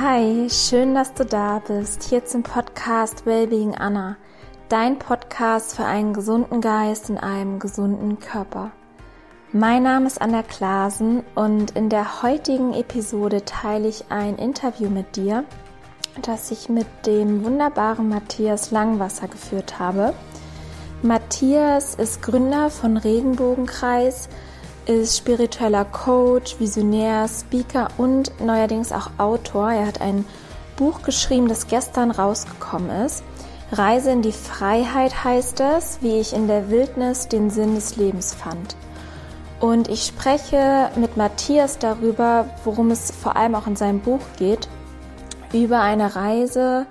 Hi, schön, dass du da bist. Hier zum Podcast Wellbeing Anna, dein Podcast für einen gesunden Geist in einem gesunden Körper. Mein Name ist Anna Klasen und in der heutigen Episode teile ich ein Interview mit dir, das ich mit dem wunderbaren Matthias Langwasser geführt habe. Matthias ist Gründer von Regenbogenkreis, ist spiritueller Coach, Visionär, Speaker und neuerdings auch Autor. Er hat ein Buch geschrieben, das gestern rausgekommen ist. Reise in die Freiheit heißt es, wie ich in der Wildnis den Sinn des Lebens fand. Und ich spreche mit Matthias darüber, worum es vor allem auch in seinem Buch geht, über eine Reise,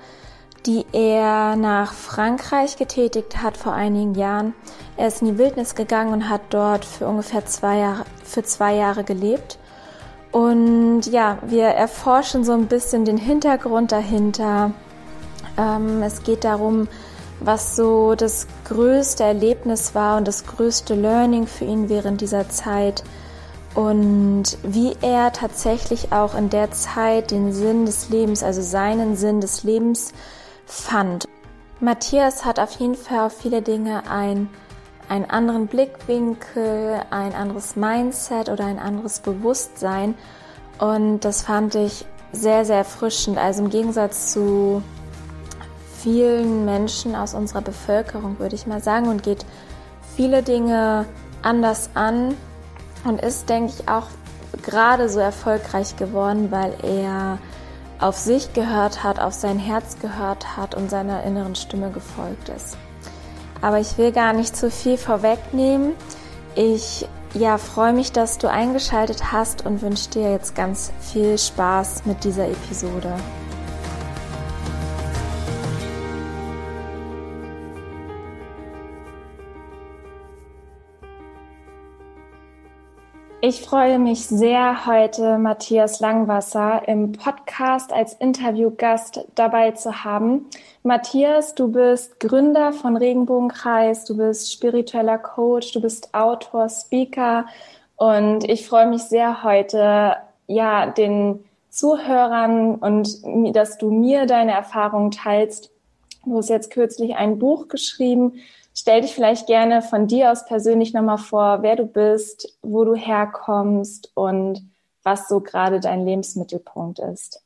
die er nach Frankreich getätigt hat vor einigen Jahren. Er ist in die Wildnis gegangen und hat dort für ungefähr zwei Jahre, für zwei Jahre gelebt. Und ja, wir erforschen so ein bisschen den Hintergrund dahinter. Ähm, es geht darum, was so das größte Erlebnis war und das größte Learning für ihn während dieser Zeit und wie er tatsächlich auch in der Zeit den Sinn des Lebens, also seinen Sinn des Lebens fand. Matthias hat auf jeden Fall auf viele Dinge ein, einen anderen Blickwinkel, ein anderes Mindset oder ein anderes Bewusstsein und das fand ich sehr, sehr erfrischend. Also im Gegensatz zu vielen Menschen aus unserer Bevölkerung, würde ich mal sagen, und geht viele Dinge anders an und ist, denke ich, auch gerade so erfolgreich geworden, weil er auf sich gehört hat, auf sein Herz gehört hat und seiner inneren Stimme gefolgt ist. Aber ich will gar nicht zu viel vorwegnehmen. Ich ja, freue mich, dass du eingeschaltet hast und wünsche dir jetzt ganz viel Spaß mit dieser Episode. Ich freue mich sehr, heute Matthias Langwasser im Podcast als Interviewgast dabei zu haben. Matthias, du bist Gründer von Regenbogenkreis, du bist spiritueller Coach, du bist Autor, Speaker und ich freue mich sehr heute, ja, den Zuhörern und dass du mir deine Erfahrungen teilst. Du hast jetzt kürzlich ein Buch geschrieben, Stell dich vielleicht gerne von dir aus persönlich nochmal vor, wer du bist, wo du herkommst und was so gerade dein Lebensmittelpunkt ist.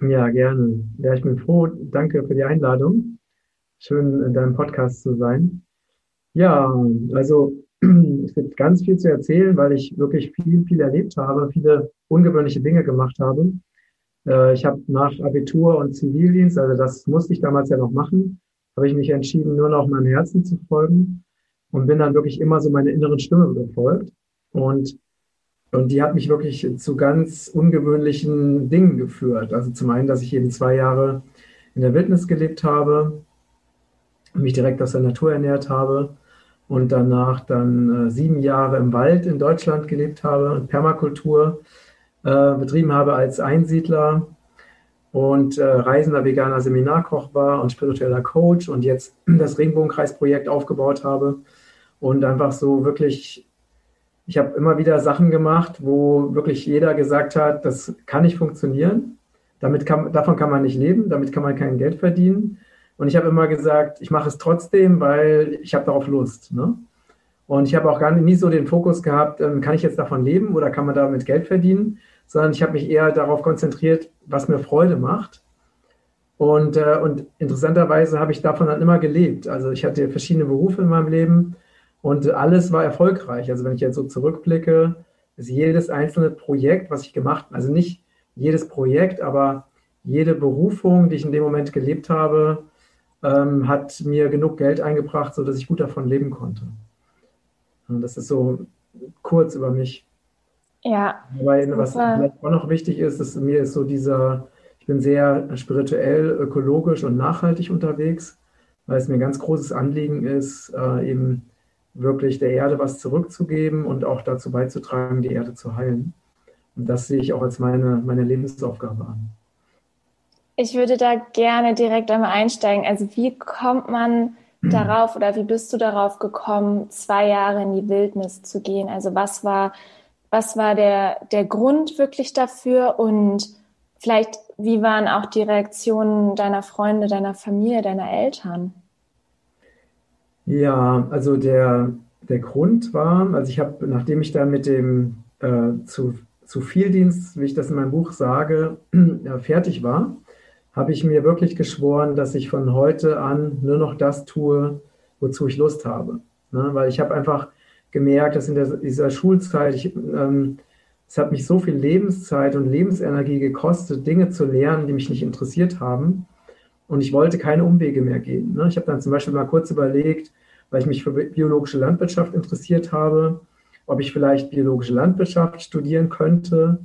Ja, gerne. Ja, ich bin froh. Danke für die Einladung. Schön, in deinem Podcast zu sein. Ja, also es gibt ganz viel zu erzählen, weil ich wirklich viel, viel erlebt habe, viele ungewöhnliche Dinge gemacht habe. Äh, ich habe nach Abitur und Zivildienst, also das musste ich damals ja noch machen, habe ich mich entschieden, nur noch meinem Herzen zu folgen und bin dann wirklich immer so meine inneren Stimme gefolgt. Und, und die hat mich wirklich zu ganz ungewöhnlichen Dingen geführt. Also zum einen, dass ich eben zwei Jahre in der Wildnis gelebt habe, mich direkt aus der Natur ernährt habe und danach dann äh, sieben Jahre im Wald in Deutschland gelebt habe und Permakultur äh, betrieben habe als Einsiedler und äh, reisender veganer Seminarkoch war und spiritueller Coach und jetzt das Regenbogenkreisprojekt aufgebaut habe und einfach so wirklich, ich habe immer wieder Sachen gemacht, wo wirklich jeder gesagt hat, das kann nicht funktionieren, damit kann, davon kann man nicht leben, damit kann man kein Geld verdienen. Und ich habe immer gesagt, ich mache es trotzdem, weil ich habe darauf Lust. Ne? Und ich habe auch gar nicht, nie so den Fokus gehabt, ähm, kann ich jetzt davon leben oder kann man damit Geld verdienen, sondern ich habe mich eher darauf konzentriert, was mir Freude macht. Und, äh, und interessanterweise habe ich davon dann immer gelebt. Also ich hatte verschiedene Berufe in meinem Leben und alles war erfolgreich. Also wenn ich jetzt so zurückblicke, ist jedes einzelne Projekt, was ich gemacht habe, also nicht jedes Projekt, aber jede Berufung, die ich in dem Moment gelebt habe, ähm, hat mir genug Geld eingebracht, sodass ich gut davon leben konnte. Und das ist so kurz über mich. Ja. Aber was vielleicht auch noch wichtig ist, ist, mir ist so dieser, ich bin sehr spirituell, ökologisch und nachhaltig unterwegs, weil es mir ein ganz großes Anliegen ist, äh, eben wirklich der Erde was zurückzugeben und auch dazu beizutragen, die Erde zu heilen. Und das sehe ich auch als meine, meine Lebensaufgabe an. Ich würde da gerne direkt einmal einsteigen. Also wie kommt man darauf oder wie bist du darauf gekommen, zwei Jahre in die Wildnis zu gehen? Also was war was war der, der Grund wirklich dafür? Und vielleicht wie waren auch die Reaktionen deiner Freunde, deiner Familie, deiner Eltern? Ja, also der, der Grund war, also ich habe, nachdem ich dann mit dem äh, zu, zu Vieldienst, wie ich das in meinem Buch sage, äh, fertig war, habe ich mir wirklich geschworen, dass ich von heute an nur noch das tue, wozu ich Lust habe. Ne? Weil ich habe einfach gemerkt, dass in der, dieser Schulzeit, ich, ähm, es hat mich so viel Lebenszeit und Lebensenergie gekostet, Dinge zu lernen, die mich nicht interessiert haben. Und ich wollte keine Umwege mehr gehen. Ne? Ich habe dann zum Beispiel mal kurz überlegt, weil ich mich für biologische Landwirtschaft interessiert habe, ob ich vielleicht biologische Landwirtschaft studieren könnte.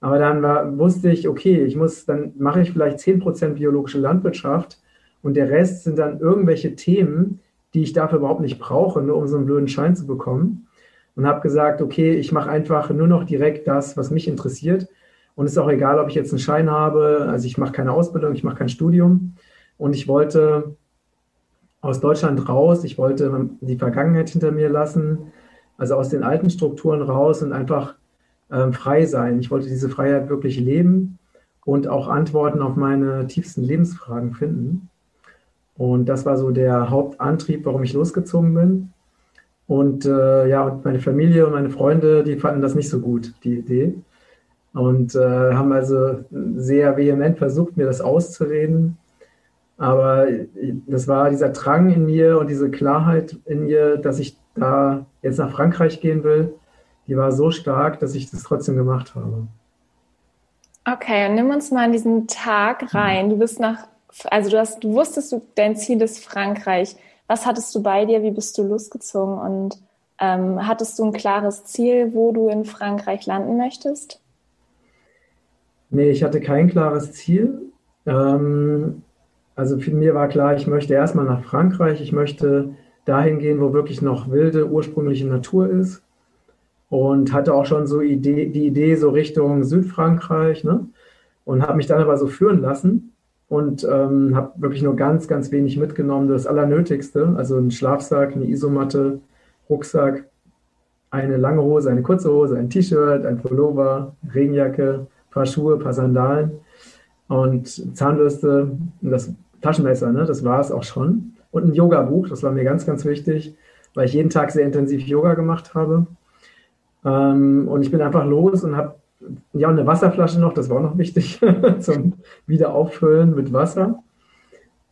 Aber dann war, wusste ich, okay, ich muss, dann mache ich vielleicht 10% biologische Landwirtschaft und der Rest sind dann irgendwelche Themen, die ich dafür überhaupt nicht brauche, nur um so einen blöden Schein zu bekommen und habe gesagt, okay, ich mache einfach nur noch direkt das, was mich interessiert. Und es ist auch egal, ob ich jetzt einen Schein habe, also ich mache keine Ausbildung, ich mache kein Studium. Und ich wollte aus Deutschland raus, ich wollte die Vergangenheit hinter mir lassen, also aus den alten Strukturen raus und einfach ähm, frei sein. Ich wollte diese Freiheit wirklich leben und auch Antworten auf meine tiefsten Lebensfragen finden. Und das war so der Hauptantrieb, warum ich losgezogen bin. Und äh, ja, und meine Familie und meine Freunde, die fanden das nicht so gut, die Idee. Und äh, haben also sehr vehement versucht, mir das auszureden. Aber das war dieser Drang in mir und diese Klarheit in mir, dass ich da jetzt nach Frankreich gehen will, die war so stark, dass ich das trotzdem gemacht habe. Okay, und nimm uns mal in diesen Tag rein. Du bist nach, also du hast, du wusstest, du, dein Ziel ist Frankreich. Was hattest du bei dir? Wie bist du losgezogen? Und ähm, hattest du ein klares Ziel, wo du in Frankreich landen möchtest? Nee, ich hatte kein klares Ziel. Ähm, also für mir war klar, ich möchte erstmal nach Frankreich. Ich möchte dahin gehen, wo wirklich noch wilde, ursprüngliche Natur ist. Und hatte auch schon so Idee, die Idee so Richtung Südfrankreich. Ne? Und habe mich dann aber so führen lassen und ähm, habe wirklich nur ganz, ganz wenig mitgenommen, das Allernötigste, also ein Schlafsack, eine Isomatte, Rucksack, eine lange Hose, eine kurze Hose, ein T-Shirt, ein Pullover, Regenjacke, ein paar Schuhe, ein paar Sandalen und Zahnbürste und das Taschenmesser, ne, das war es auch schon. Und ein Yoga-Buch, das war mir ganz, ganz wichtig, weil ich jeden Tag sehr intensiv Yoga gemacht habe. Ähm, und ich bin einfach los und habe ja, und eine Wasserflasche noch, das war auch noch wichtig zum Wiederauffüllen mit Wasser.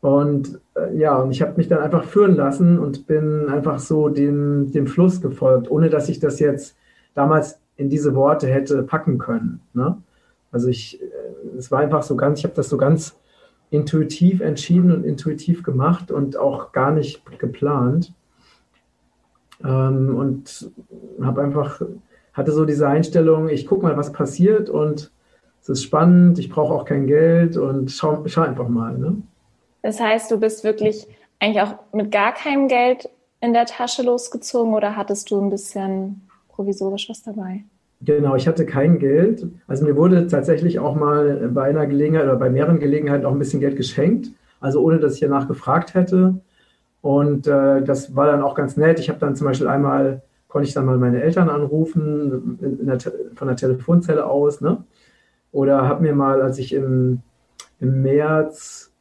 Und äh, ja, und ich habe mich dann einfach führen lassen und bin einfach so dem, dem Fluss gefolgt, ohne dass ich das jetzt damals in diese Worte hätte packen können. Ne? Also ich, äh, es war einfach so ganz, ich habe das so ganz intuitiv entschieden und intuitiv gemacht und auch gar nicht geplant. Ähm, und habe einfach hatte so diese Einstellung, ich gucke mal, was passiert und es ist spannend, ich brauche auch kein Geld und schau, schau einfach mal. Ne? Das heißt, du bist wirklich eigentlich auch mit gar keinem Geld in der Tasche losgezogen oder hattest du ein bisschen provisorisch was dabei? Genau, ich hatte kein Geld. Also mir wurde tatsächlich auch mal bei einer Gelegenheit oder bei mehreren Gelegenheiten auch ein bisschen Geld geschenkt, also ohne dass ich danach gefragt hätte. Und äh, das war dann auch ganz nett. Ich habe dann zum Beispiel einmal konnte ich dann mal meine Eltern anrufen der, von der Telefonzelle aus. Ne? Oder habe mir mal, als ich im, im März,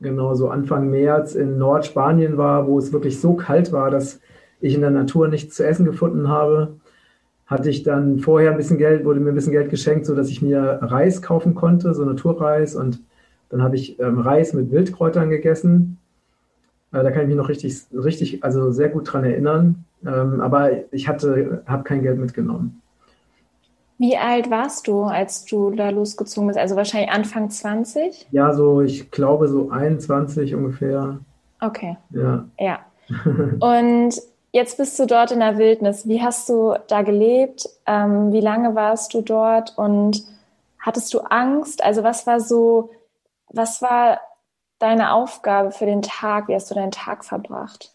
genau so Anfang März in Nordspanien war, wo es wirklich so kalt war, dass ich in der Natur nichts zu essen gefunden habe, hatte ich dann vorher ein bisschen Geld, wurde mir ein bisschen Geld geschenkt, sodass ich mir Reis kaufen konnte, so Naturreis. Und dann habe ich ähm, Reis mit Wildkräutern gegessen. Äh, da kann ich mich noch richtig, richtig, also sehr gut dran erinnern. Ähm, aber ich hatte, habe kein Geld mitgenommen. Wie alt warst du, als du da losgezogen bist? Also wahrscheinlich Anfang 20? Ja, so, ich glaube so 21 ungefähr. Okay. Ja. Ja. Und jetzt bist du dort in der Wildnis. Wie hast du da gelebt? Ähm, wie lange warst du dort? Und hattest du Angst? Also was war so, was war deine Aufgabe für den Tag? Wie hast du deinen Tag verbracht?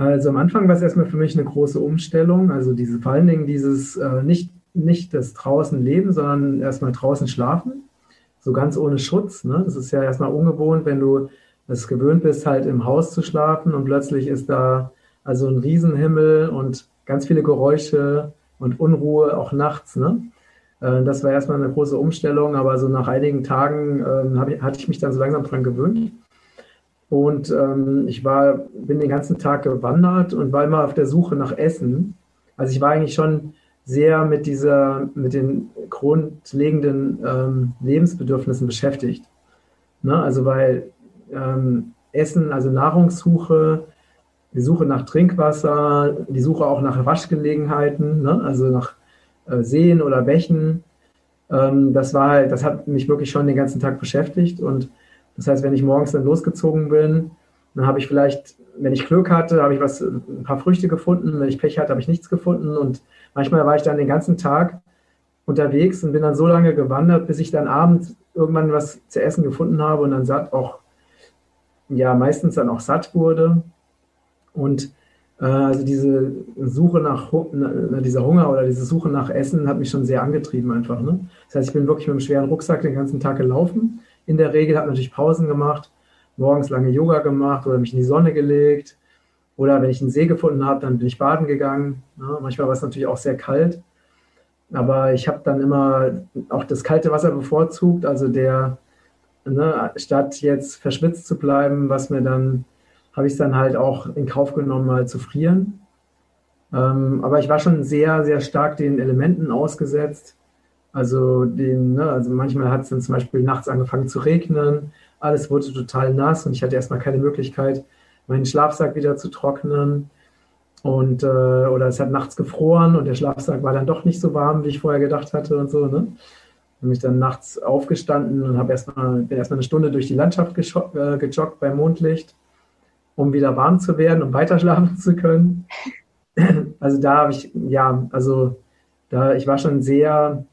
Also am Anfang war es erstmal für mich eine große Umstellung. Also diese, vor allen Dingen dieses äh, nicht, nicht das draußen leben, sondern erstmal draußen schlafen. So ganz ohne Schutz. Ne? Das ist ja erstmal ungewohnt, wenn du es gewöhnt bist, halt im Haus zu schlafen und plötzlich ist da also ein Riesenhimmel und ganz viele Geräusche und Unruhe auch nachts. Ne? Äh, das war erstmal eine große Umstellung, aber so nach einigen Tagen äh, ich, hatte ich mich dann so langsam dran gewöhnt. Und ähm, ich war, bin den ganzen Tag gewandert und war immer auf der Suche nach Essen. Also ich war eigentlich schon sehr mit dieser, mit den grundlegenden ähm, Lebensbedürfnissen beschäftigt. Ne? Also weil ähm, Essen, also Nahrungssuche, die Suche nach Trinkwasser, die Suche auch nach Waschgelegenheiten, ne? also nach äh, Seen oder Bächen. Ähm, das war halt, das hat mich wirklich schon den ganzen Tag beschäftigt. Und das heißt, wenn ich morgens dann losgezogen bin, dann habe ich vielleicht, wenn ich Glück hatte, habe ich was, ein paar Früchte gefunden. Wenn ich Pech hatte, habe ich nichts gefunden. Und manchmal war ich dann den ganzen Tag unterwegs und bin dann so lange gewandert, bis ich dann abends irgendwann was zu essen gefunden habe und dann satt auch, ja, meistens dann auch satt wurde. Und äh, also diese Suche nach, dieser Hunger oder diese Suche nach Essen hat mich schon sehr angetrieben einfach. Ne? Das heißt, ich bin wirklich mit einem schweren Rucksack den ganzen Tag gelaufen. In der Regel habe natürlich Pausen gemacht, morgens lange Yoga gemacht oder mich in die Sonne gelegt. Oder wenn ich einen See gefunden habe, dann bin ich baden gegangen. Ne? Manchmal war es natürlich auch sehr kalt. Aber ich habe dann immer auch das kalte Wasser bevorzugt, also der, ne, statt jetzt verschwitzt zu bleiben, was mir dann habe ich es dann halt auch in Kauf genommen, mal zu frieren. Ähm, aber ich war schon sehr, sehr stark den Elementen ausgesetzt. Also, den, ne, also manchmal hat es dann zum Beispiel nachts angefangen zu regnen, alles wurde total nass und ich hatte erstmal keine Möglichkeit, meinen Schlafsack wieder zu trocknen. Und, äh, oder es hat nachts gefroren und der Schlafsack war dann doch nicht so warm, wie ich vorher gedacht hatte und so. Ne? Bin mich dann nachts aufgestanden und habe erstmal, bin erstmal eine Stunde durch die Landschaft äh, gejoggt bei Mondlicht um wieder warm zu werden, um weiter schlafen zu können. Also da habe ich, ja, also da, ich war schon sehr,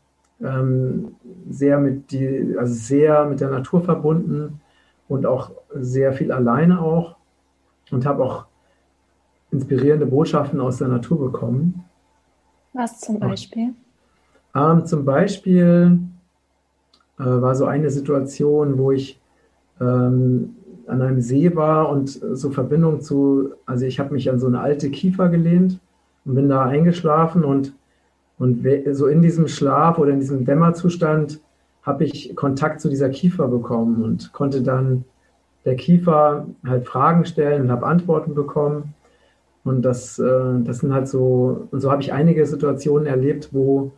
ähm, sehr mit die, also sehr mit der Natur verbunden und auch sehr viel alleine auch und habe auch inspirierende Botschaften aus der Natur bekommen. Was zum Beispiel? Ähm, zum Beispiel äh, war so eine Situation, wo ich ähm, an einem See war und so Verbindung zu, also ich habe mich an so eine alte Kiefer gelehnt und bin da eingeschlafen und, und so in diesem Schlaf oder in diesem Dämmerzustand habe ich Kontakt zu dieser Kiefer bekommen und konnte dann der Kiefer halt Fragen stellen und habe Antworten bekommen. Und das, äh, das sind halt so, und so habe ich einige Situationen erlebt, wo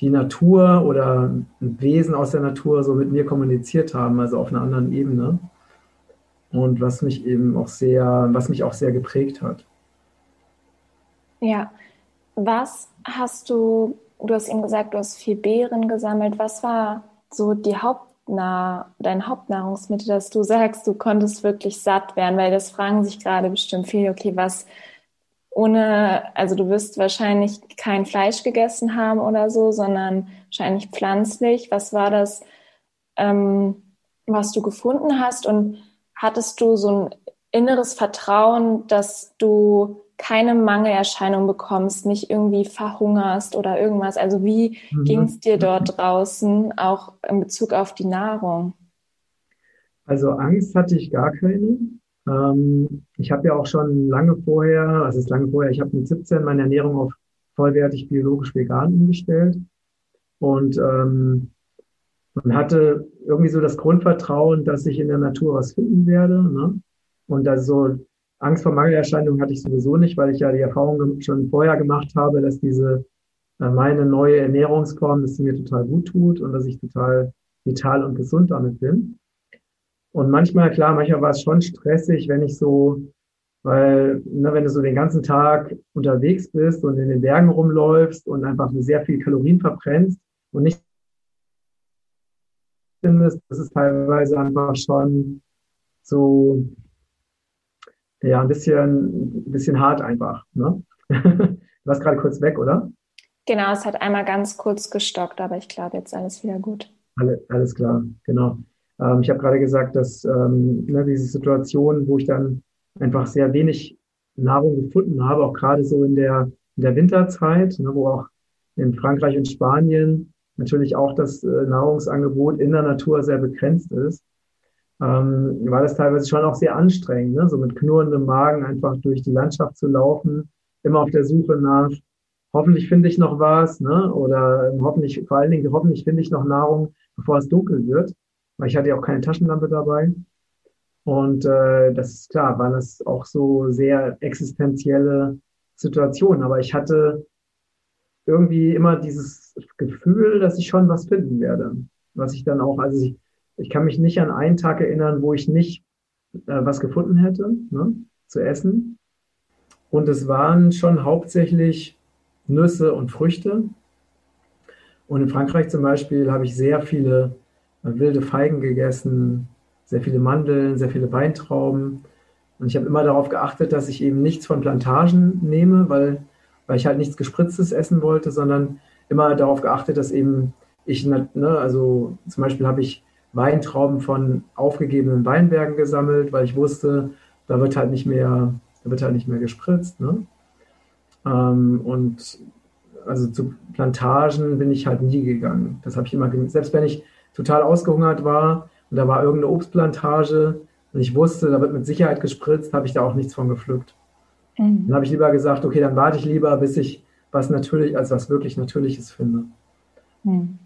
die Natur oder Wesen aus der Natur so mit mir kommuniziert haben, also auf einer anderen Ebene und was mich eben auch sehr, was mich auch sehr geprägt hat. Ja, was hast du, du hast eben gesagt, du hast viel Beeren gesammelt. Was war so die Hauptnahr dein Hauptnahrungsmittel, dass du sagst, du konntest wirklich satt werden? Weil das fragen sich gerade bestimmt viele, okay, was ohne, also du wirst wahrscheinlich kein Fleisch gegessen haben oder so, sondern wahrscheinlich pflanzlich. Was war das, ähm, was du gefunden hast? Und hattest du so ein inneres Vertrauen, dass du keine Mangelerscheinung bekommst, nicht irgendwie verhungerst oder irgendwas. Also wie mhm. ging es dir dort draußen, auch in Bezug auf die Nahrung? Also Angst hatte ich gar keine. Ähm, ich habe ja auch schon lange vorher, also es ist lange vorher, ich habe mit 17 meine Ernährung auf vollwertig biologisch vegan umgestellt. Und ähm, und hatte irgendwie so das Grundvertrauen, dass ich in der Natur was finden werde. Ne? Und also Angst vor Mangelerscheinungen hatte ich sowieso nicht, weil ich ja die Erfahrung schon vorher gemacht habe, dass diese äh, meine neue Ernährungsform, dass sie mir total gut tut und dass ich total vital und gesund damit bin. Und manchmal, klar, manchmal war es schon stressig, wenn ich so, weil, ne, wenn du so den ganzen Tag unterwegs bist und in den Bergen rumläufst und einfach sehr viel Kalorien verbrennst und nicht findest, das ist teilweise einfach schon so, ja, ein bisschen, ein bisschen hart einfach. Ne? du warst gerade kurz weg, oder? Genau, es hat einmal ganz kurz gestockt, aber ich glaube, jetzt alles wieder gut. Alle, alles klar, genau. Ähm, ich habe gerade gesagt, dass ähm, ne, diese Situation, wo ich dann einfach sehr wenig Nahrung gefunden habe, auch gerade so in der, in der Winterzeit, ne, wo auch in Frankreich und Spanien natürlich auch das äh, Nahrungsangebot in der Natur sehr begrenzt ist, ähm, war das teilweise schon auch sehr anstrengend, ne? so mit knurrendem Magen einfach durch die Landschaft zu laufen, immer auf der Suche nach hoffentlich finde ich noch was, ne? Oder hoffentlich, vor allen Dingen, hoffentlich finde ich noch Nahrung, bevor es dunkel wird. Weil ich hatte ja auch keine Taschenlampe dabei. Und äh, das ist klar, waren das auch so sehr existenzielle Situationen. Aber ich hatte irgendwie immer dieses Gefühl, dass ich schon was finden werde. Was ich dann auch, also ich, ich kann mich nicht an einen Tag erinnern, wo ich nicht äh, was gefunden hätte, ne, zu essen. Und es waren schon hauptsächlich Nüsse und Früchte. Und in Frankreich zum Beispiel habe ich sehr viele äh, wilde Feigen gegessen, sehr viele Mandeln, sehr viele Weintrauben. Und ich habe immer darauf geachtet, dass ich eben nichts von Plantagen nehme, weil, weil ich halt nichts Gespritztes essen wollte, sondern immer darauf geachtet, dass eben ich, ne, also zum Beispiel habe ich Weintrauben von aufgegebenen Weinbergen gesammelt, weil ich wusste, da wird halt nicht mehr, da wird halt nicht mehr gespritzt. Ne? Ähm, und also zu Plantagen bin ich halt nie gegangen. Das habe ich immer, selbst wenn ich total ausgehungert war und da war irgendeine Obstplantage und ich wusste, da wird mit Sicherheit gespritzt, habe ich da auch nichts von gepflückt. Mhm. Dann habe ich lieber gesagt, okay, dann warte ich lieber, bis ich was natürlich, als was wirklich Natürliches finde. Mhm.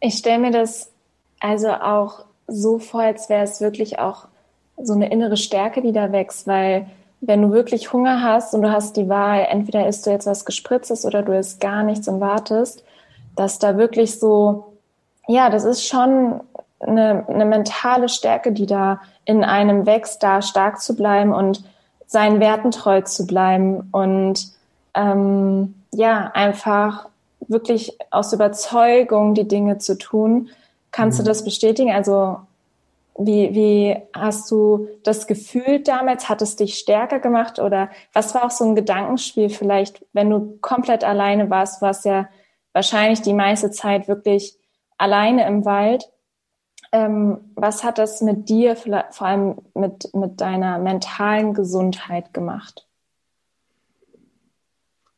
Ich stelle mir das also auch so vor, als wäre es wirklich auch so eine innere Stärke, die da wächst, weil wenn du wirklich Hunger hast und du hast die Wahl, entweder isst du jetzt was Gespritztes oder du isst gar nichts und wartest, dass da wirklich so, ja, das ist schon eine, eine mentale Stärke, die da in einem wächst, da stark zu bleiben und seinen Werten treu zu bleiben und ähm, ja, einfach wirklich aus Überzeugung die Dinge zu tun. Kannst mhm. du das bestätigen? Also wie, wie hast du das gefühlt damals? Hat es dich stärker gemacht oder was war auch so ein Gedankenspiel vielleicht, wenn du komplett alleine warst? Du warst ja wahrscheinlich die meiste Zeit wirklich alleine im Wald. Ähm, was hat das mit dir, vor allem mit, mit deiner mentalen Gesundheit gemacht?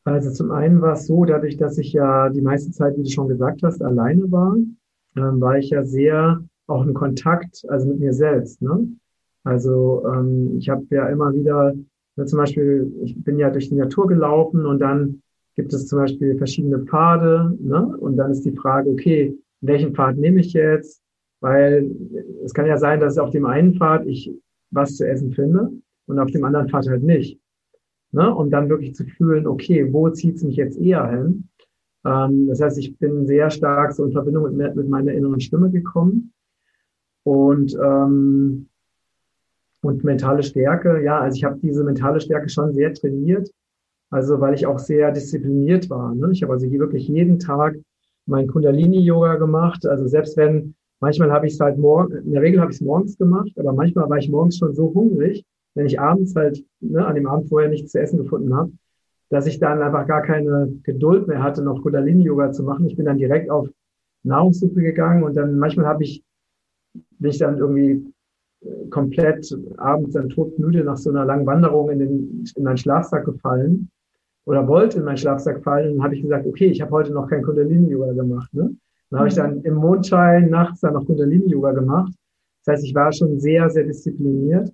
Also zum einen war es so, dadurch, dass ich ja die meiste Zeit, wie du schon gesagt hast, alleine war, ähm, war ich ja sehr auch in Kontakt, also mit mir selbst. Ne? Also ähm, ich habe ja immer wieder, ne, zum Beispiel, ich bin ja durch die Natur gelaufen und dann gibt es zum Beispiel verschiedene Pfade. Ne? Und dann ist die Frage, okay, welchen Pfad nehme ich jetzt? Weil es kann ja sein, dass auf dem einen Pfad ich was zu essen finde und auf dem anderen Pfad halt nicht ne? um dann wirklich zu fühlen, okay, wo zieht es mich jetzt eher hin? Ähm, das heißt, ich bin sehr stark so in Verbindung mit, mit meiner inneren Stimme gekommen. Und, ähm, und mentale Stärke, ja, also ich habe diese mentale Stärke schon sehr trainiert, also weil ich auch sehr diszipliniert war. Ne? Ich habe also hier wirklich jeden Tag mein Kundalini-Yoga gemacht. Also selbst wenn, manchmal habe ich es halt morgen, in der Regel habe ich es morgens gemacht, aber manchmal war ich morgens schon so hungrig, wenn ich abends halt ne, an dem Abend vorher nichts zu essen gefunden habe, dass ich dann einfach gar keine Geduld mehr hatte, noch Kundalini-Yoga zu machen. Ich bin dann direkt auf Nahrungssuppe gegangen und dann manchmal habe ich, bin ich dann irgendwie äh, komplett abends dann todmüde nach so einer langen Wanderung in, den, in meinen Schlafsack gefallen oder wollte in meinen Schlafsack fallen und habe ich gesagt, okay, ich habe heute noch kein Kundalini-Yoga gemacht. Ne? Dann habe ich mhm. dann im Mondschein nachts dann noch Kundalini-Yoga gemacht. Das heißt, ich war schon sehr, sehr diszipliniert.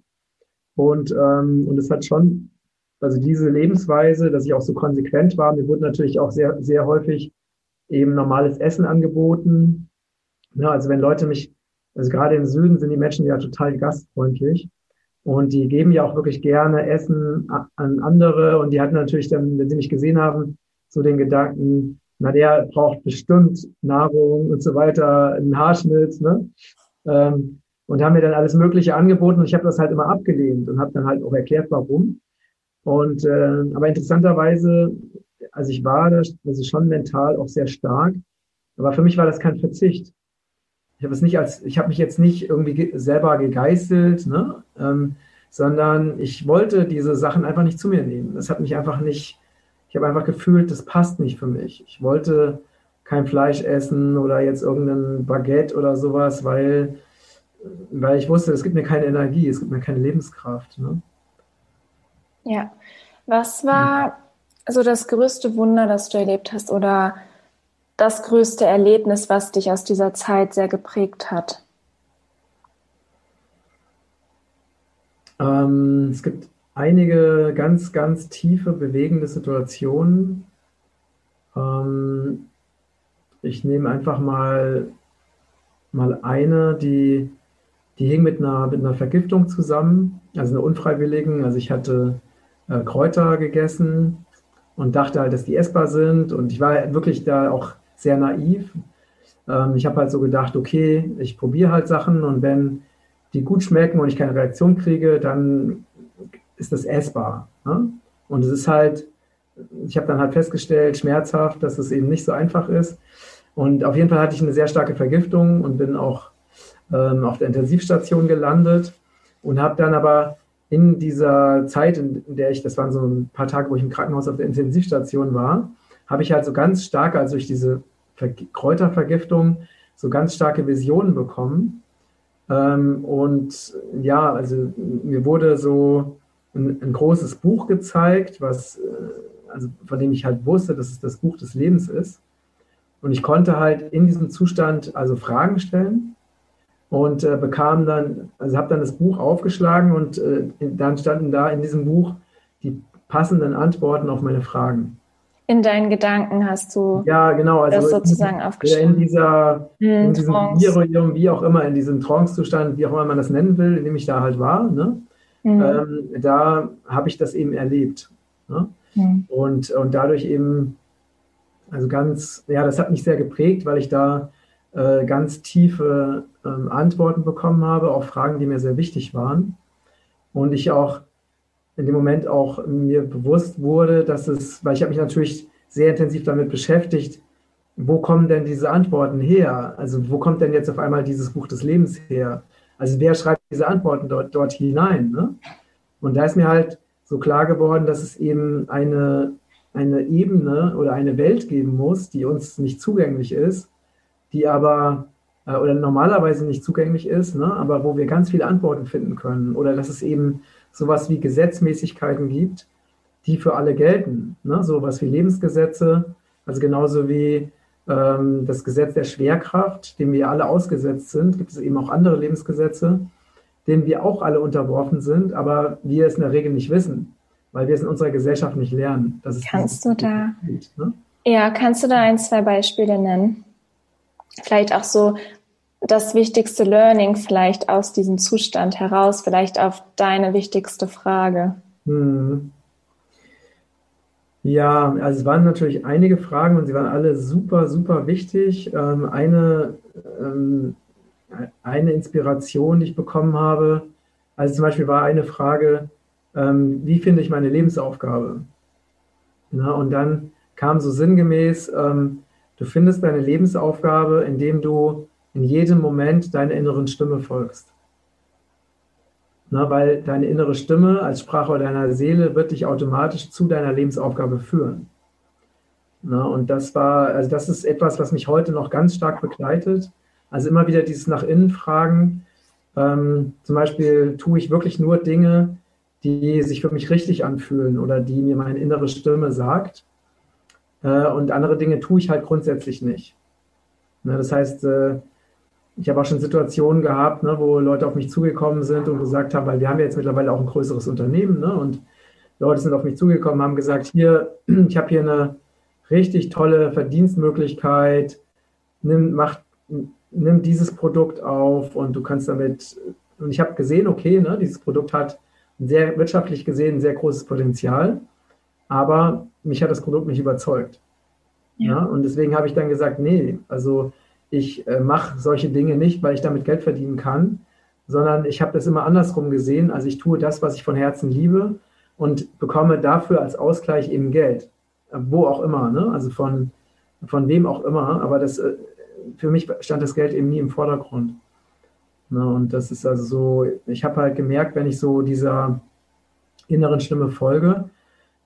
Und, ähm, und es hat schon, also diese Lebensweise, dass ich auch so konsequent war, mir wurde natürlich auch sehr, sehr häufig eben normales Essen angeboten. Ja, also wenn Leute mich, also gerade im Süden sind die Menschen ja total gastfreundlich und die geben ja auch wirklich gerne Essen an andere und die hatten natürlich dann, wenn sie mich gesehen haben, so den Gedanken, na, der braucht bestimmt Nahrung und so weiter, einen Haarschnitt, ne? Ähm, und haben mir dann alles Mögliche angeboten und ich habe das halt immer abgelehnt und habe dann halt auch erklärt, warum. Und äh, aber interessanterweise, also ich war da also schon mental auch sehr stark, aber für mich war das kein Verzicht. Ich habe es nicht als, ich habe mich jetzt nicht irgendwie ge selber gegeißelt, ne? Ähm, sondern ich wollte diese Sachen einfach nicht zu mir nehmen. Das hat mich einfach nicht, ich habe einfach gefühlt, das passt nicht für mich. Ich wollte kein Fleisch essen oder jetzt irgendein Baguette oder sowas, weil weil ich wusste, es gibt mir keine Energie, es gibt mir keine Lebenskraft. Ne? Ja. Was war so das größte Wunder, das du erlebt hast oder das größte Erlebnis, was dich aus dieser Zeit sehr geprägt hat? Ähm, es gibt einige ganz, ganz tiefe, bewegende Situationen. Ähm, ich nehme einfach mal, mal eine, die, die hing mit einer, mit einer Vergiftung zusammen, also einer unfreiwilligen. Also ich hatte äh, Kräuter gegessen und dachte halt, dass die essbar sind. Und ich war wirklich da auch sehr naiv. Ähm, ich habe halt so gedacht, okay, ich probiere halt Sachen und wenn die gut schmecken und ich keine Reaktion kriege, dann ist das essbar. Ne? Und es ist halt, ich habe dann halt festgestellt, schmerzhaft, dass es eben nicht so einfach ist. Und auf jeden Fall hatte ich eine sehr starke Vergiftung und bin auch ähm, auf der Intensivstation gelandet und habe dann aber in dieser Zeit, in, der ich, das waren so ein paar Tage, wo ich im Krankenhaus auf der Intensivstation war, habe ich halt so ganz starke, also durch diese Ver Kräutervergiftung, so ganz starke Visionen bekommen. Ähm, und ja, also mir wurde so ein, ein, großes Buch gezeigt, was, äh, also von dem ich halt wusste, dass es das Buch des Lebens ist. Und ich konnte halt in diesem Zustand also Fragen stellen und äh, bekam dann, also habe dann das Buch aufgeschlagen und äh, dann standen da in diesem Buch die passenden Antworten auf meine Fragen. In deinen Gedanken hast du ja, genau, also das sozusagen aufgeschrieben. In, dieser, hm, in diesem Virium, wie auch immer, in diesem Trance-Zustand, wie auch immer man das nennen will, in dem ich da halt war, ne? Mhm. Ähm, da habe ich das eben erlebt. Ne? Mhm. Und, und dadurch eben, also ganz, ja, das hat mich sehr geprägt, weil ich da äh, ganz tiefe ähm, Antworten bekommen habe auf Fragen, die mir sehr wichtig waren. Und ich auch in dem Moment auch mir bewusst wurde, dass es, weil ich habe mich natürlich sehr intensiv damit beschäftigt, wo kommen denn diese Antworten her? Also wo kommt denn jetzt auf einmal dieses Buch des Lebens her? Also wer schreibt diese Antworten dort, dort hinein? Ne? Und da ist mir halt so klar geworden, dass es eben eine, eine Ebene oder eine Welt geben muss, die uns nicht zugänglich ist, die aber äh, oder normalerweise nicht zugänglich ist, ne? aber wo wir ganz viele Antworten finden können. Oder dass es eben sowas wie Gesetzmäßigkeiten gibt, die für alle gelten. Ne? Sowas wie Lebensgesetze, also genauso wie ähm, das Gesetz der Schwerkraft, dem wir alle ausgesetzt sind, gibt es eben auch andere Lebensgesetze, denen wir auch alle unterworfen sind, aber wir es in der Regel nicht wissen, weil wir es in unserer Gesellschaft nicht lernen. kannst du da? Geht, ne? Ja, kannst du da ein, zwei Beispiele nennen? Vielleicht auch so das wichtigste Learning vielleicht aus diesem Zustand heraus, vielleicht auf deine wichtigste Frage. Hm. Ja, also es waren natürlich einige Fragen und sie waren alle super, super wichtig. Ähm, eine, ähm, eine Inspiration, die ich bekommen habe, also zum Beispiel war eine Frage, ähm, wie finde ich meine Lebensaufgabe? Na, und dann kam so sinngemäß, ähm, du findest deine Lebensaufgabe, indem du in jedem Moment deiner inneren Stimme folgst. Na, weil deine innere Stimme als Sprache deiner Seele wird dich automatisch zu deiner Lebensaufgabe führen. Na, und das war, also das ist etwas, was mich heute noch ganz stark begleitet. Also immer wieder dieses nach innen fragen. Ähm, zum Beispiel tue ich wirklich nur Dinge, die sich für mich richtig anfühlen oder die mir meine innere Stimme sagt. Äh, und andere Dinge tue ich halt grundsätzlich nicht. Na, das heißt, äh, ich habe auch schon Situationen gehabt, ne, wo Leute auf mich zugekommen sind und gesagt haben, weil wir haben ja jetzt mittlerweile auch ein größeres Unternehmen, ne, und Leute sind auf mich zugekommen, haben gesagt, hier, ich habe hier eine richtig tolle Verdienstmöglichkeit, nimm, mach, nimm dieses Produkt auf und du kannst damit, und ich habe gesehen, okay, ne, dieses Produkt hat sehr wirtschaftlich gesehen ein sehr großes Potenzial, aber mich hat das Produkt nicht überzeugt. Ja. ja und deswegen habe ich dann gesagt, nee, also ich äh, mache solche Dinge nicht, weil ich damit Geld verdienen kann, sondern ich habe das immer andersrum gesehen. Also ich tue das, was ich von Herzen liebe und bekomme dafür als Ausgleich eben Geld. Äh, wo auch immer, ne? also von, von wem auch immer. Aber das, äh, für mich stand das Geld eben nie im Vordergrund. Ne? Und das ist also so, ich habe halt gemerkt, wenn ich so dieser inneren Stimme folge,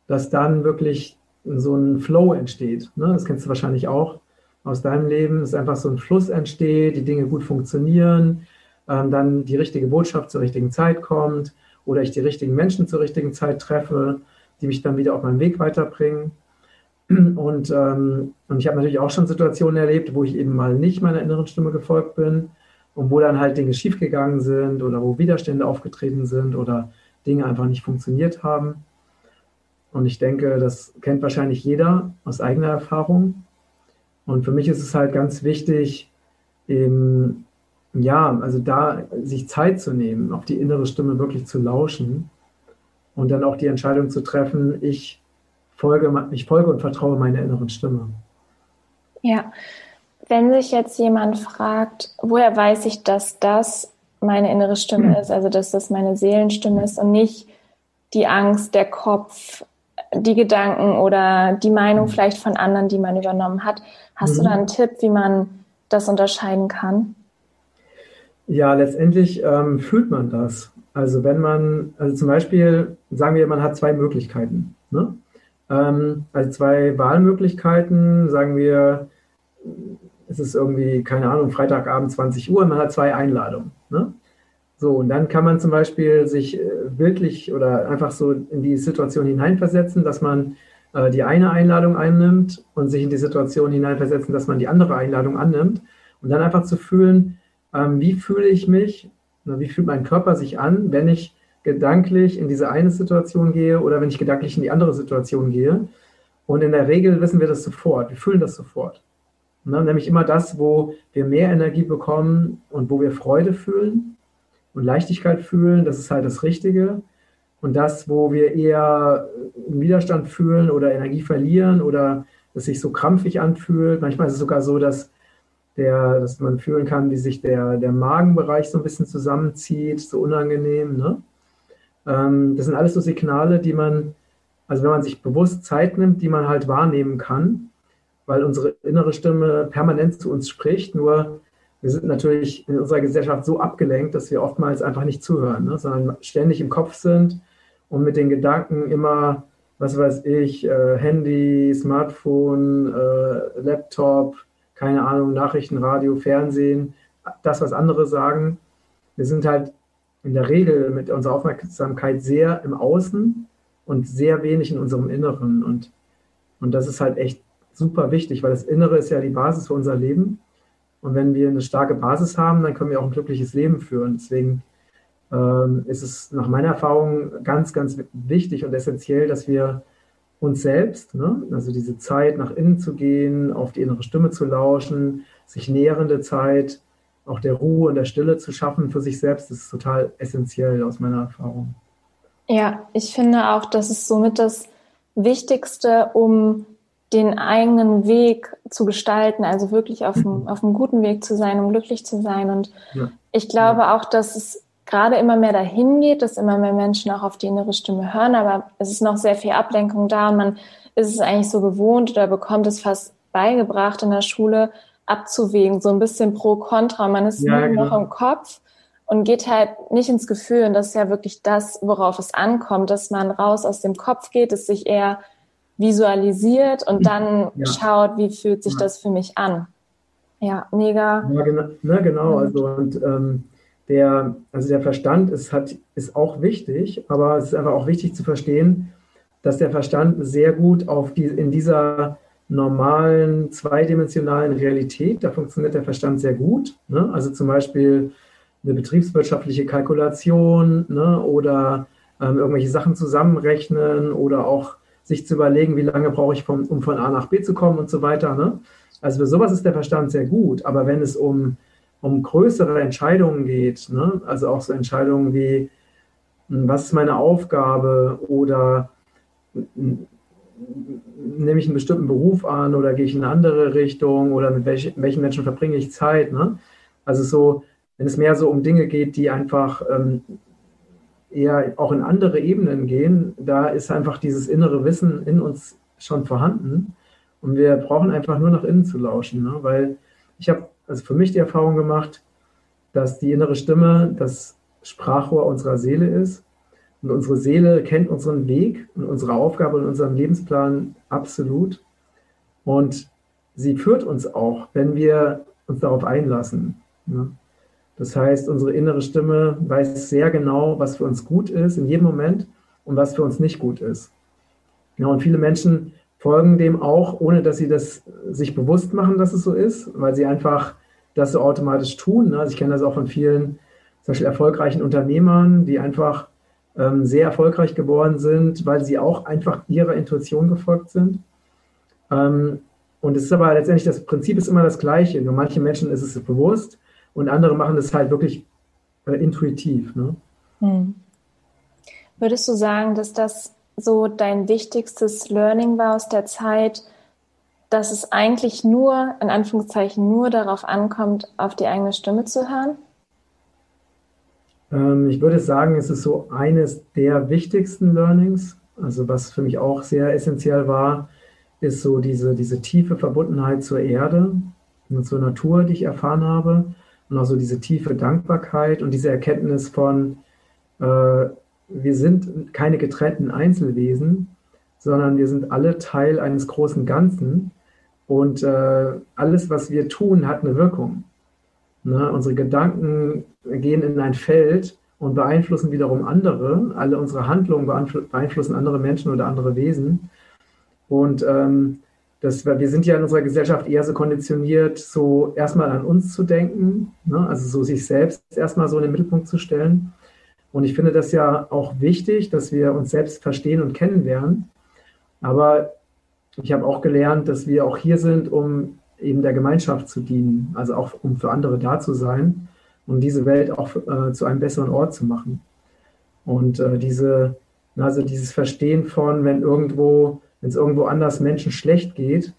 dass dann wirklich so ein Flow entsteht. Ne? Das kennst du wahrscheinlich auch aus deinem Leben, dass einfach so ein Fluss entsteht, die Dinge gut funktionieren, ähm, dann die richtige Botschaft zur richtigen Zeit kommt oder ich die richtigen Menschen zur richtigen Zeit treffe, die mich dann wieder auf meinen Weg weiterbringen. Und, ähm, und ich habe natürlich auch schon Situationen erlebt, wo ich eben mal nicht meiner inneren Stimme gefolgt bin und wo dann halt Dinge schiefgegangen sind oder wo Widerstände aufgetreten sind oder Dinge einfach nicht funktioniert haben. Und ich denke, das kennt wahrscheinlich jeder aus eigener Erfahrung. Und für mich ist es halt ganz wichtig, eben, ja, also da sich Zeit zu nehmen, auf die innere Stimme wirklich zu lauschen und dann auch die Entscheidung zu treffen, ich folge, ich folge und vertraue meiner inneren Stimme. Ja, wenn sich jetzt jemand fragt, woher weiß ich, dass das meine innere Stimme ist, also dass das meine Seelenstimme ist und nicht die Angst, der Kopf, die Gedanken oder die Meinung vielleicht von anderen, die man übernommen hat. Hast mhm. du da einen Tipp, wie man das unterscheiden kann? Ja, letztendlich ähm, fühlt man das. Also wenn man, also zum Beispiel, sagen wir, man hat zwei Möglichkeiten. Ne? Ähm, also zwei Wahlmöglichkeiten, sagen wir, es ist irgendwie, keine Ahnung, Freitagabend 20 Uhr und man hat zwei Einladungen. Ne? So, und dann kann man zum Beispiel sich äh, wirklich oder einfach so in die Situation hineinversetzen, dass man äh, die eine Einladung einnimmt und sich in die Situation hineinversetzen, dass man die andere Einladung annimmt und dann einfach zu fühlen, ähm, wie fühle ich mich, wie fühlt mein Körper sich an, wenn ich gedanklich in diese eine Situation gehe oder wenn ich gedanklich in die andere Situation gehe. Und in der Regel wissen wir das sofort, wir fühlen das sofort. Ne? Nämlich immer das, wo wir mehr Energie bekommen und wo wir Freude fühlen und Leichtigkeit fühlen, das ist halt das Richtige. Und das, wo wir eher Widerstand fühlen oder Energie verlieren oder es sich so krampfig anfühlt. Manchmal ist es sogar so, dass, der, dass man fühlen kann, wie sich der, der Magenbereich so ein bisschen zusammenzieht, so unangenehm. Ne? Ähm, das sind alles so Signale, die man, also wenn man sich bewusst Zeit nimmt, die man halt wahrnehmen kann, weil unsere innere Stimme permanent zu uns spricht. Nur wir sind natürlich in unserer Gesellschaft so abgelenkt, dass wir oftmals einfach nicht zuhören, ne? sondern ständig im Kopf sind und mit den Gedanken immer, was weiß ich, äh, Handy, Smartphone, äh, Laptop, keine Ahnung, Nachrichten, Radio, Fernsehen, das, was andere sagen. Wir sind halt in der Regel mit unserer Aufmerksamkeit sehr im Außen und sehr wenig in unserem Inneren. Und, und das ist halt echt super wichtig, weil das Innere ist ja die Basis für unser Leben. Und wenn wir eine starke Basis haben, dann können wir auch ein glückliches Leben führen. Deswegen ähm, ist es nach meiner Erfahrung ganz, ganz wichtig und essentiell, dass wir uns selbst, ne, also diese Zeit nach innen zu gehen, auf die innere Stimme zu lauschen, sich nährende Zeit, auch der Ruhe und der Stille zu schaffen für sich selbst, ist total essentiell aus meiner Erfahrung. Ja, ich finde auch, das ist somit das Wichtigste, um den eigenen Weg zu gestalten, also wirklich auf, dem, mhm. auf einem guten Weg zu sein, um glücklich zu sein. Und ja. ich glaube ja. auch, dass es gerade immer mehr dahin geht, dass immer mehr Menschen auch auf die innere Stimme hören, aber es ist noch sehr viel Ablenkung da und man ist es eigentlich so gewohnt oder bekommt es fast beigebracht in der Schule abzuwägen, so ein bisschen pro kontra. Man ist ja, nur genau. noch im Kopf und geht halt nicht ins Gefühl. Und das ist ja wirklich das, worauf es ankommt, dass man raus aus dem Kopf geht, es sich eher visualisiert und dann ja. schaut, wie fühlt sich ja. das für mich an. Ja, mega. Ja, genau, ne, genau. Also und ähm, der, also der Verstand ist, hat, ist auch wichtig, aber es ist einfach auch wichtig zu verstehen, dass der Verstand sehr gut auf die, in dieser normalen zweidimensionalen Realität, da funktioniert der Verstand sehr gut. Ne? Also zum Beispiel eine betriebswirtschaftliche Kalkulation ne? oder ähm, irgendwelche Sachen zusammenrechnen oder auch sich zu überlegen, wie lange brauche ich, vom, um von A nach B zu kommen und so weiter. Ne? Also für sowas ist der Verstand sehr gut. Aber wenn es um, um größere Entscheidungen geht, ne? also auch so Entscheidungen wie, hm, was ist meine Aufgabe oder hm, nehme ich einen bestimmten Beruf an oder gehe ich in eine andere Richtung oder mit welch, welchen Menschen verbringe ich Zeit. Ne? Also so, wenn es mehr so um Dinge geht, die einfach ähm, eher auch in andere Ebenen gehen, da ist einfach dieses innere Wissen in uns schon vorhanden. Und wir brauchen einfach nur nach innen zu lauschen, ne? weil ich habe also für mich die Erfahrung gemacht, dass die innere Stimme das Sprachrohr unserer Seele ist. Und unsere Seele kennt unseren Weg und unsere Aufgabe und unseren Lebensplan absolut. Und sie führt uns auch, wenn wir uns darauf einlassen. Ne? Das heißt, unsere innere Stimme weiß sehr genau, was für uns gut ist in jedem Moment und was für uns nicht gut ist. Ja, und viele Menschen folgen dem auch, ohne dass sie das sich bewusst machen, dass es so ist, weil sie einfach das so automatisch tun. Also ich kenne das auch von vielen, zum Beispiel erfolgreichen Unternehmern, die einfach ähm, sehr erfolgreich geworden sind, weil sie auch einfach ihrer Intuition gefolgt sind. Ähm, und es ist aber letztendlich, das Prinzip ist immer das gleiche. Nur manche Menschen ist es bewusst und andere machen es halt wirklich äh, intuitiv. Ne? Hm. Würdest du sagen, dass das so dein wichtigstes Learning war aus der Zeit, dass es eigentlich nur, in Anführungszeichen, nur darauf ankommt, auf die eigene Stimme zu hören? Ähm, ich würde sagen, es ist so eines der wichtigsten Learnings. Also was für mich auch sehr essentiell war, ist so diese, diese tiefe Verbundenheit zur Erde und zur Natur, die ich erfahren habe. Und auch so diese tiefe Dankbarkeit und diese Erkenntnis von, äh, wir sind keine getrennten Einzelwesen, sondern wir sind alle Teil eines großen Ganzen. Und äh, alles, was wir tun, hat eine Wirkung. Ne? Unsere Gedanken gehen in ein Feld und beeinflussen wiederum andere. Alle unsere Handlungen beeinflussen andere Menschen oder andere Wesen. Und ähm, das, wir sind ja in unserer Gesellschaft eher so konditioniert, so erstmal an uns zu denken, ne? also so sich selbst erstmal so in den Mittelpunkt zu stellen. Und ich finde das ja auch wichtig, dass wir uns selbst verstehen und kennenlernen. Aber ich habe auch gelernt, dass wir auch hier sind, um eben der Gemeinschaft zu dienen, also auch um für andere da zu sein und diese Welt auch äh, zu einem besseren Ort zu machen. Und äh, diese, also dieses Verstehen von, wenn irgendwo, wenn es irgendwo anders Menschen schlecht geht,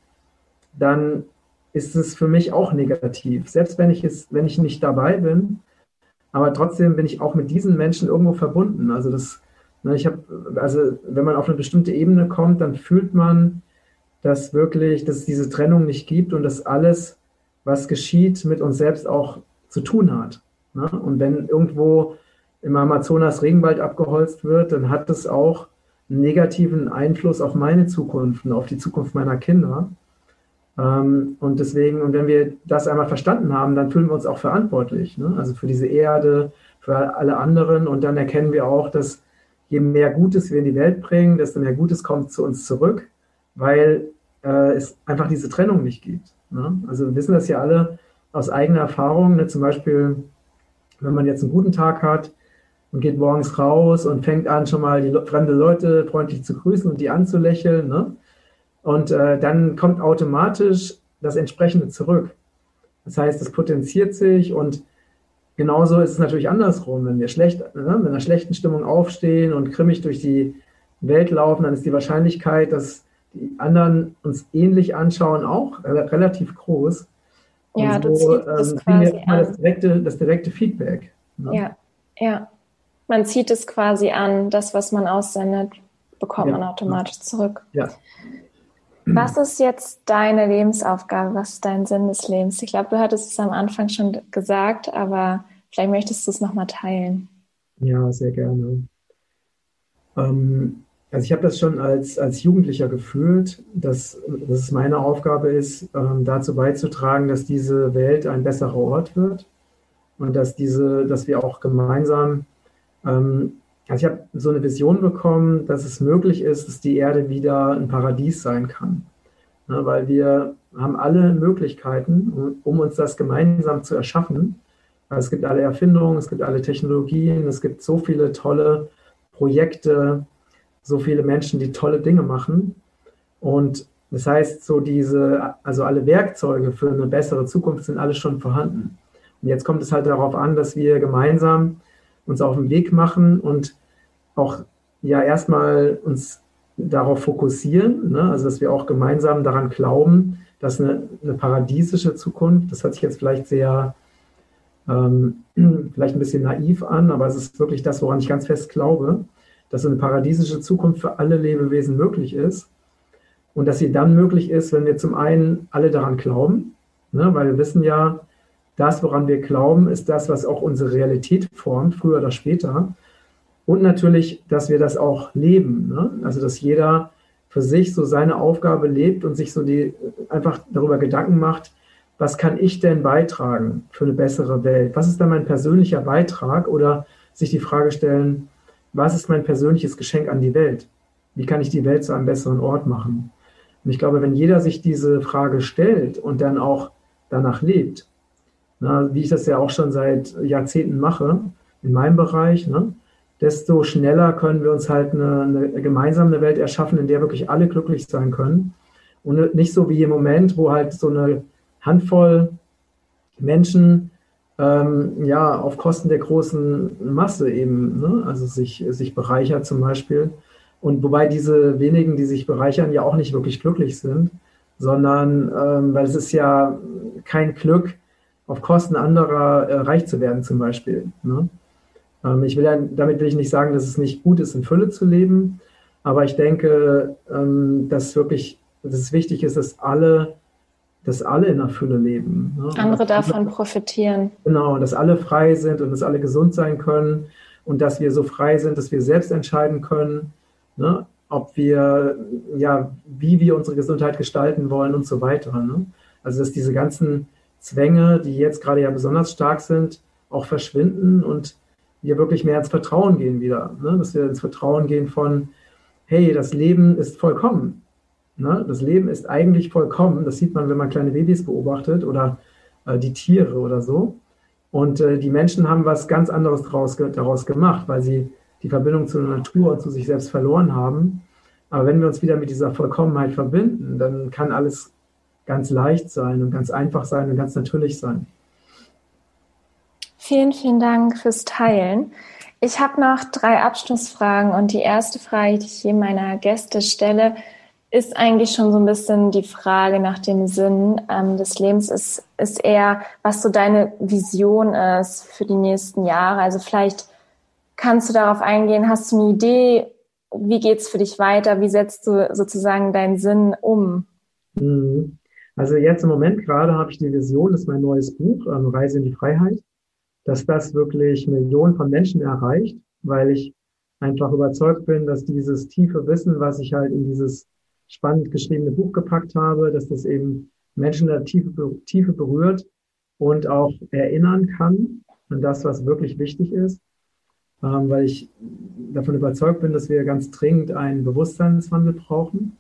dann ist es für mich auch negativ. Selbst wenn ich es, wenn ich nicht dabei bin, aber trotzdem bin ich auch mit diesen Menschen irgendwo verbunden. Also das, ne, ich habe, also wenn man auf eine bestimmte Ebene kommt, dann fühlt man, dass wirklich, dass es diese Trennung nicht gibt und dass alles, was geschieht, mit uns selbst auch zu tun hat. Ne? Und wenn irgendwo im Amazonas Regenwald abgeholzt wird, dann hat das auch negativen Einfluss auf meine Zukunft und auf die Zukunft meiner Kinder. Ähm, und deswegen, und wenn wir das einmal verstanden haben, dann fühlen wir uns auch verantwortlich. Ne? Also für diese Erde, für alle anderen. Und dann erkennen wir auch, dass je mehr Gutes wir in die Welt bringen, desto mehr Gutes kommt zu uns zurück weil äh, es einfach diese Trennung nicht gibt. Ne? Also wir wissen das ja alle aus eigener Erfahrung. Ne? Zum Beispiel, wenn man jetzt einen guten Tag hat und geht morgens raus und fängt an, schon mal die fremde Leute freundlich zu grüßen und die anzulächeln. Ne? Und äh, dann kommt automatisch das entsprechende zurück. Das heißt, es potenziert sich und genauso ist es natürlich andersrum. Wenn wir schlecht, ne, mit einer schlechten Stimmung aufstehen und grimmig durch die Welt laufen, dann ist die Wahrscheinlichkeit, dass die anderen uns ähnlich anschauen, auch relativ groß. Ja, und du so, ziehst es ähm, quasi an. Das direkte, das direkte Feedback. Ne? Ja, ja. Man zieht es quasi an, das, was man aussendet, bekommt ja, man automatisch zurück. Ja. Was ist jetzt deine Lebensaufgabe? Was ist dein Sinn des Lebens? Ich glaube, du hattest es am Anfang schon gesagt, aber vielleicht möchtest du es nochmal teilen. Ja, sehr gerne. Ähm, also ich habe das schon als, als Jugendlicher gefühlt, dass, dass es meine Aufgabe ist, ähm, dazu beizutragen, dass diese Welt ein besserer Ort wird und dass diese, dass wir auch gemeinsam, ähm, also ich habe so eine Vision bekommen, dass es möglich ist, dass die Erde wieder ein Paradies sein kann. Ja, weil wir haben alle Möglichkeiten, um, um uns das gemeinsam zu erschaffen. Es gibt alle Erfindungen, es gibt alle Technologien, es gibt so viele tolle Projekte, so viele Menschen, die tolle Dinge machen. Und das heißt, so diese, also alle Werkzeuge für eine bessere Zukunft sind alle schon vorhanden. Und jetzt kommt es halt darauf an, dass wir gemeinsam uns auf den Weg machen und auch ja erstmal uns darauf fokussieren, ne? also dass wir auch gemeinsam daran glauben, dass eine, eine paradiesische Zukunft, das hört sich jetzt vielleicht sehr, ähm, vielleicht ein bisschen naiv an, aber es ist wirklich das, woran ich ganz fest glaube, dass eine paradiesische Zukunft für alle Lebewesen möglich ist und dass sie dann möglich ist, wenn wir zum einen alle daran glauben, ne, weil wir wissen ja, das, woran wir glauben, ist das, was auch unsere Realität formt, früher oder später. Und natürlich, dass wir das auch leben. Ne? Also, dass jeder für sich so seine Aufgabe lebt und sich so die einfach darüber Gedanken macht, was kann ich denn beitragen für eine bessere Welt? Was ist dann mein persönlicher Beitrag? Oder sich die Frage stellen, was ist mein persönliches Geschenk an die Welt? Wie kann ich die Welt zu einem besseren Ort machen? Und ich glaube, wenn jeder sich diese Frage stellt und dann auch danach lebt, na, wie ich das ja auch schon seit Jahrzehnten mache, in meinem Bereich, ne, desto schneller können wir uns halt eine, eine gemeinsame Welt erschaffen, in der wirklich alle glücklich sein können. Und nicht so wie im Moment, wo halt so eine Handvoll Menschen ähm, ja auf Kosten der großen Masse eben, ne? also sich, sich bereichert zum Beispiel. Und wobei diese wenigen, die sich bereichern, ja auch nicht wirklich glücklich sind, sondern ähm, weil es ist ja kein Glück, auf Kosten anderer äh, reich zu werden zum Beispiel. Ne? Ähm, ich will ja, damit will ich nicht sagen, dass es nicht gut ist, in Fülle zu leben, aber ich denke, ähm, dass wirklich, dass es wichtig ist, dass alle, dass alle in der Fülle leben. Ne? Andere davon profitieren. Genau, dass alle frei sind und dass alle gesund sein können und dass wir so frei sind, dass wir selbst entscheiden können, ne? ob wir, ja, wie wir unsere Gesundheit gestalten wollen und so weiter. Ne? Also dass diese ganzen Zwänge, die jetzt gerade ja besonders stark sind, auch verschwinden und wir wirklich mehr ins Vertrauen gehen wieder. Ne? Dass wir ins Vertrauen gehen von, hey, das Leben ist vollkommen. Ne? Das Leben ist eigentlich vollkommen. Das sieht man, wenn man kleine Babys beobachtet oder äh, die Tiere oder so. Und äh, die Menschen haben was ganz anderes daraus, daraus gemacht, weil sie die Verbindung zur Natur und zu sich selbst verloren haben. Aber wenn wir uns wieder mit dieser Vollkommenheit verbinden, dann kann alles ganz leicht sein und ganz einfach sein und ganz natürlich sein. Vielen, vielen Dank fürs Teilen. Ich habe noch drei Abschlussfragen und die erste Frage, die ich hier meiner Gäste stelle, ist eigentlich schon so ein bisschen die Frage nach dem Sinn ähm, des Lebens. Ist, ist eher, was so deine Vision ist für die nächsten Jahre. Also vielleicht kannst du darauf eingehen, hast du eine Idee, wie geht's für dich weiter? Wie setzt du sozusagen deinen Sinn um? Mhm. Also jetzt im Moment gerade habe ich die Vision, das ist mein neues Buch, ähm, Reise in die Freiheit dass das wirklich Millionen von Menschen erreicht, weil ich einfach überzeugt bin, dass dieses tiefe Wissen, was ich halt in dieses spannend geschriebene Buch gepackt habe, dass das eben Menschen in der Tiefe, Tiefe berührt und auch erinnern kann an das, was wirklich wichtig ist, ähm, weil ich davon überzeugt bin, dass wir ganz dringend einen Bewusstseinswandel brauchen.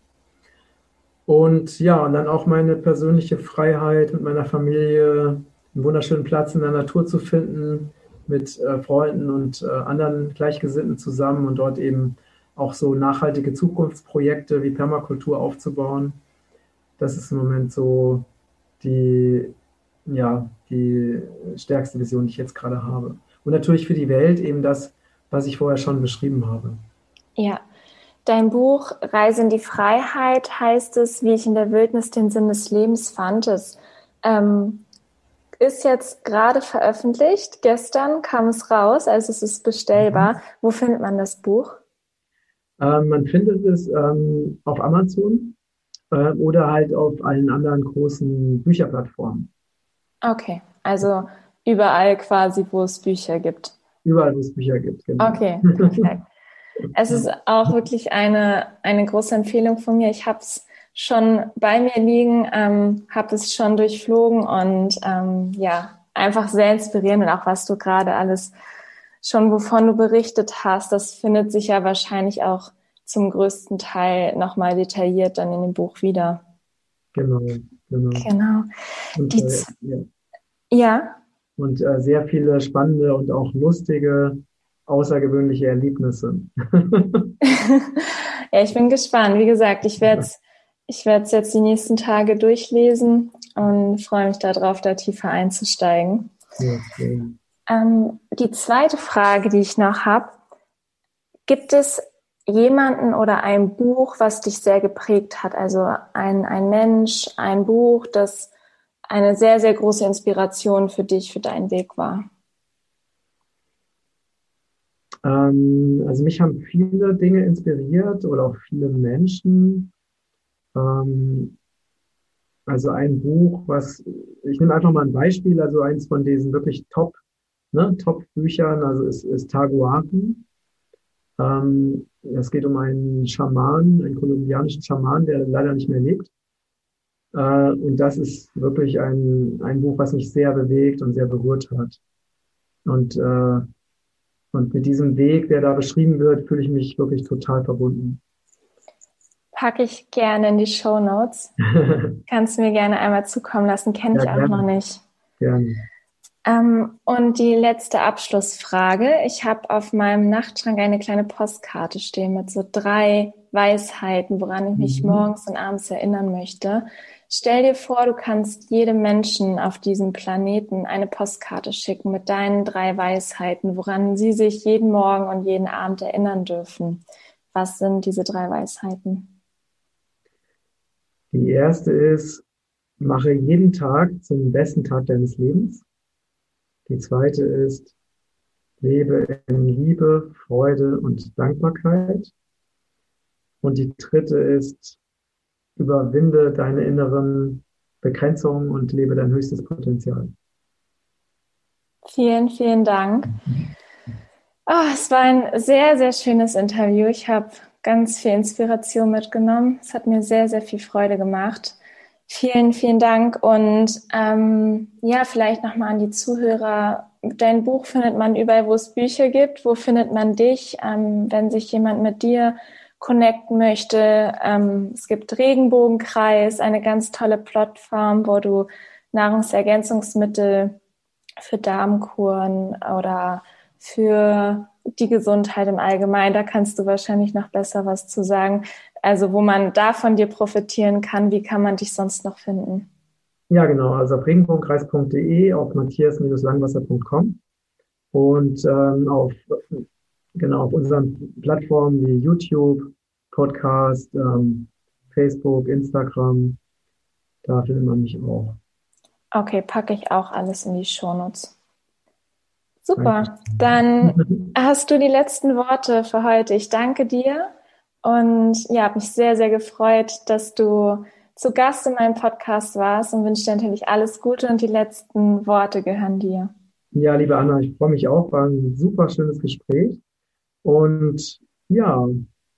Und ja, und dann auch meine persönliche Freiheit mit meiner Familie, einen wunderschönen Platz in der Natur zu finden, mit äh, Freunden und äh, anderen Gleichgesinnten zusammen und dort eben auch so nachhaltige Zukunftsprojekte wie Permakultur aufzubauen. Das ist im Moment so die, ja, die stärkste Vision, die ich jetzt gerade habe. Und natürlich für die Welt eben das, was ich vorher schon beschrieben habe. Ja. Dein Buch Reise in die Freiheit heißt es, wie ich in der Wildnis den Sinn des Lebens fand. Es ähm, ist jetzt gerade veröffentlicht. Gestern kam es raus, also es ist bestellbar. Mhm. Wo findet man das Buch? Ähm, man findet es ähm, auf Amazon äh, oder halt auf allen anderen großen Bücherplattformen. Okay, also überall quasi, wo es Bücher gibt. Überall, wo es Bücher gibt, genau. Okay, perfekt. Es ist auch wirklich eine, eine große Empfehlung von mir. Ich habe es schon bei mir liegen, ähm, habe es schon durchflogen und ähm, ja, einfach sehr inspirierend und auch was du gerade alles schon, wovon du berichtet hast, das findet sich ja wahrscheinlich auch zum größten Teil nochmal detailliert dann in dem Buch wieder. Genau, genau. Genau. Und, äh, ja. ja. Und äh, sehr viele spannende und auch lustige, außergewöhnliche Erlebnisse. ja, ich bin gespannt. Wie gesagt, ich werde es ich werde es jetzt die nächsten Tage durchlesen und freue mich darauf, da tiefer einzusteigen. Okay. ähm, die zweite Frage, die ich noch habe, gibt es jemanden oder ein Buch, was dich sehr geprägt hat? Also ein, ein Mensch, ein Buch, das eine sehr, sehr große Inspiration für dich, für deinen Weg war? Ähm, also mich haben viele Dinge inspiriert oder auch viele Menschen. Ähm, also ein Buch, was, ich nehme einfach mal ein Beispiel, also eins von diesen wirklich Top, ne, Top-Büchern, also ist, ist Taguaten. Ähm, es geht um einen Schaman, einen kolumbianischen Schaman, der leider nicht mehr lebt. Äh, und das ist wirklich ein, ein Buch, was mich sehr bewegt und sehr berührt hat. Und, äh, und mit diesem Weg, der da beschrieben wird, fühle ich mich wirklich total verbunden packe ich gerne in die Show Notes. Kannst du mir gerne einmal zukommen lassen, kenne ja, ich auch gerne. noch nicht. Gerne. Ähm, und die letzte Abschlussfrage. Ich habe auf meinem Nachtschrank eine kleine Postkarte stehen mit so drei Weisheiten, woran ich mich mhm. morgens und abends erinnern möchte. Stell dir vor, du kannst jedem Menschen auf diesem Planeten eine Postkarte schicken mit deinen drei Weisheiten, woran sie sich jeden Morgen und jeden Abend erinnern dürfen. Was sind diese drei Weisheiten? Die erste ist, mache jeden Tag zum besten Tag deines Lebens. Die zweite ist, lebe in Liebe, Freude und Dankbarkeit. Und die dritte ist, überwinde deine inneren Begrenzungen und lebe dein höchstes Potenzial. Vielen, vielen Dank. Oh, es war ein sehr, sehr schönes Interview. Ich habe ganz viel Inspiration mitgenommen. Es hat mir sehr, sehr viel Freude gemacht. Vielen, vielen Dank. Und ähm, ja, vielleicht nochmal an die Zuhörer. Dein Buch findet man überall, wo es Bücher gibt. Wo findet man dich, ähm, wenn sich jemand mit dir connecten möchte? Ähm, es gibt Regenbogenkreis, eine ganz tolle Plattform, wo du Nahrungsergänzungsmittel für Darmkuren oder für die Gesundheit im Allgemeinen, da kannst du wahrscheinlich noch besser was zu sagen. Also wo man da von dir profitieren kann, wie kann man dich sonst noch finden? Ja, genau. Also auf regenbogenkreis.de, auf matthias-langwasser.com und ähm, auf, genau, auf unseren Plattformen wie YouTube, Podcast, ähm, Facebook, Instagram. Da findet man mich auch. Okay, packe ich auch alles in die Shownotes. Super, dann hast du die letzten Worte für heute. Ich danke dir und ja, habe mich sehr, sehr gefreut, dass du zu Gast in meinem Podcast warst und wünsche dir natürlich alles Gute und die letzten Worte gehören dir. Ja, liebe Anna, ich freue mich auch, war ein super schönes Gespräch und ja,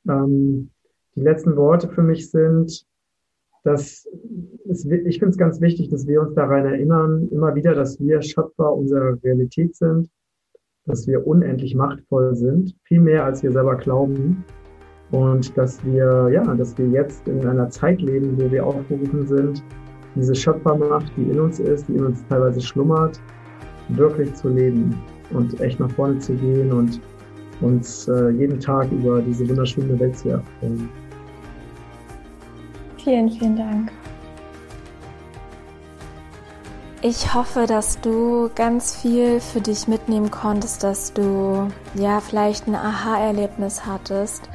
ähm, die letzten Worte für mich sind, dass es, ich finde es ganz wichtig, dass wir uns daran erinnern, immer wieder, dass wir Schöpfer unserer Realität sind, dass wir unendlich machtvoll sind, viel mehr als wir selber glauben. Und dass wir, ja, dass wir jetzt in einer Zeit leben, wo wir aufgerufen sind, diese Schöpfermacht, die in uns ist, die in uns teilweise schlummert, wirklich zu leben und echt nach vorne zu gehen und uns äh, jeden Tag über diese wunderschöne Welt zu erfreuen. Vielen, vielen Dank. Ich hoffe, dass du ganz viel für dich mitnehmen konntest, dass du ja vielleicht ein Aha-Erlebnis hattest.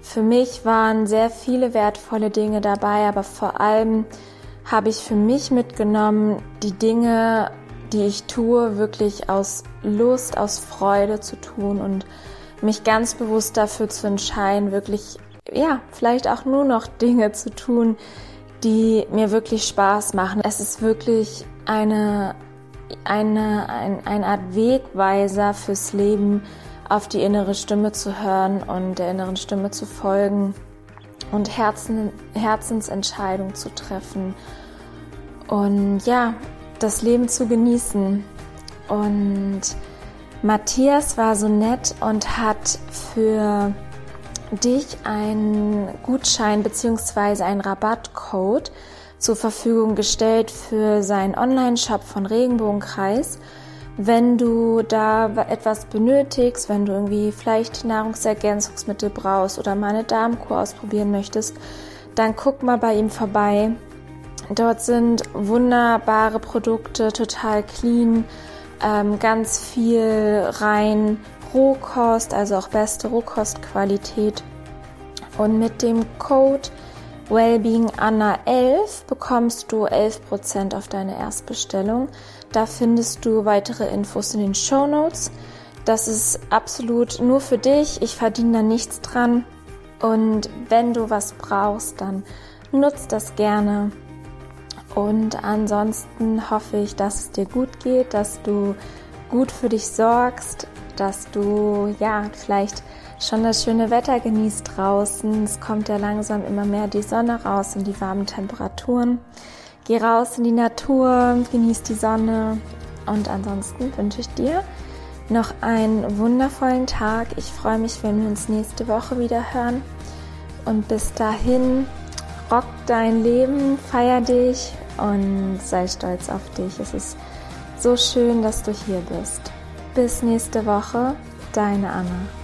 Für mich waren sehr viele wertvolle Dinge dabei, aber vor allem habe ich für mich mitgenommen, die Dinge, die ich tue, wirklich aus Lust, aus Freude zu tun und mich ganz bewusst dafür zu entscheiden, wirklich ja, vielleicht auch nur noch Dinge zu tun, die mir wirklich Spaß machen. Es ist wirklich eine, eine, ein, eine Art Wegweiser fürs Leben, auf die innere Stimme zu hören und der inneren Stimme zu folgen und Herzen, Herzensentscheidungen zu treffen und ja, das Leben zu genießen. Und Matthias war so nett und hat für dich einen Gutschein bzw. einen Rabattcode zur Verfügung gestellt für seinen Online-Shop von Regenbogenkreis. Wenn du da etwas benötigst, wenn du irgendwie vielleicht Nahrungsergänzungsmittel brauchst oder mal eine Darmkur ausprobieren möchtest, dann guck mal bei ihm vorbei. Dort sind wunderbare Produkte, total clean, ähm, ganz viel rein Rohkost, also auch beste Rohkostqualität. Und mit dem Code Wellbeing Anna 11 bekommst du 11% auf deine Erstbestellung. Da findest du weitere Infos in den Show Notes. Das ist absolut nur für dich. Ich verdiene da nichts dran. Und wenn du was brauchst, dann nutzt das gerne. Und ansonsten hoffe ich, dass es dir gut geht, dass du gut für dich sorgst, dass du ja vielleicht schon das schöne Wetter genießt draußen. Es kommt ja langsam immer mehr die Sonne raus und die warmen Temperaturen. Geh raus in die Natur, genieß die Sonne und ansonsten wünsche ich dir noch einen wundervollen Tag. Ich freue mich, wenn wir uns nächste Woche wieder hören. Und bis dahin, rock dein Leben, feier dich und sei stolz auf dich. Es ist So schön, dass du hier bist. Bis nächste Woche, deine Anna.